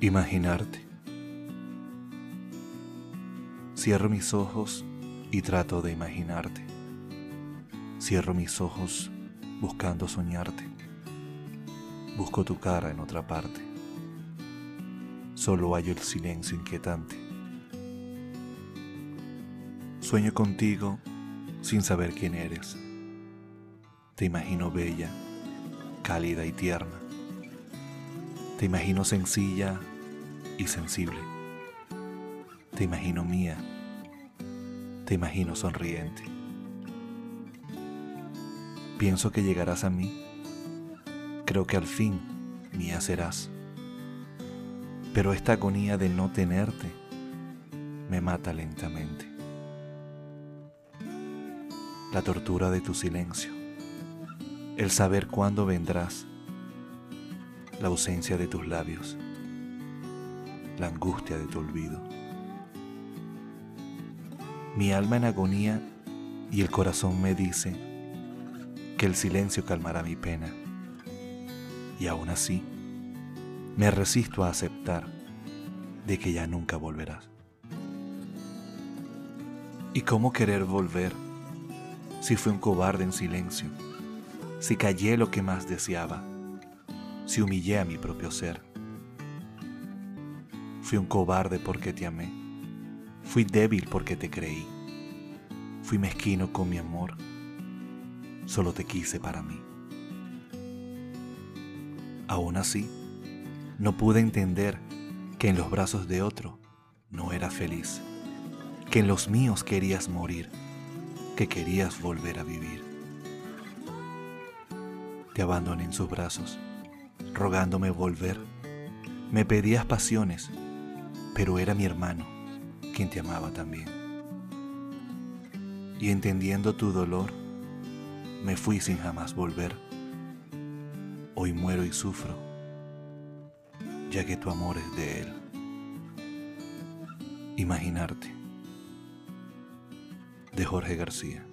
Imaginarte. Cierro mis ojos y trato de imaginarte. Cierro mis ojos buscando soñarte. Busco tu cara en otra parte. Solo hallo el silencio inquietante. Sueño contigo sin saber quién eres. Te imagino bella, cálida y tierna te imagino sencilla y sensible. Te imagino mía. Te imagino sonriente. Pienso que llegarás a mí. Creo que al fin mía serás. Pero esta agonía de no tenerte me mata lentamente. La tortura de tu silencio. El saber cuándo vendrás la ausencia de tus labios, la angustia de tu olvido. Mi alma en agonía y el corazón me dice que el silencio calmará mi pena. Y aún así, me resisto a aceptar de que ya nunca volverás. ¿Y cómo querer volver si fui un cobarde en silencio, si callé lo que más deseaba? Si humillé a mi propio ser. Fui un cobarde porque te amé. Fui débil porque te creí. Fui mezquino con mi amor. Solo te quise para mí. Aún así, no pude entender que en los brazos de otro no era feliz, que en los míos querías morir, que querías volver a vivir. Te abandoné en sus brazos rogándome volver. Me pedías pasiones, pero era mi hermano quien te amaba también. Y entendiendo tu dolor, me fui sin jamás volver. Hoy muero y sufro, ya que tu amor es de él. Imaginarte, de Jorge García.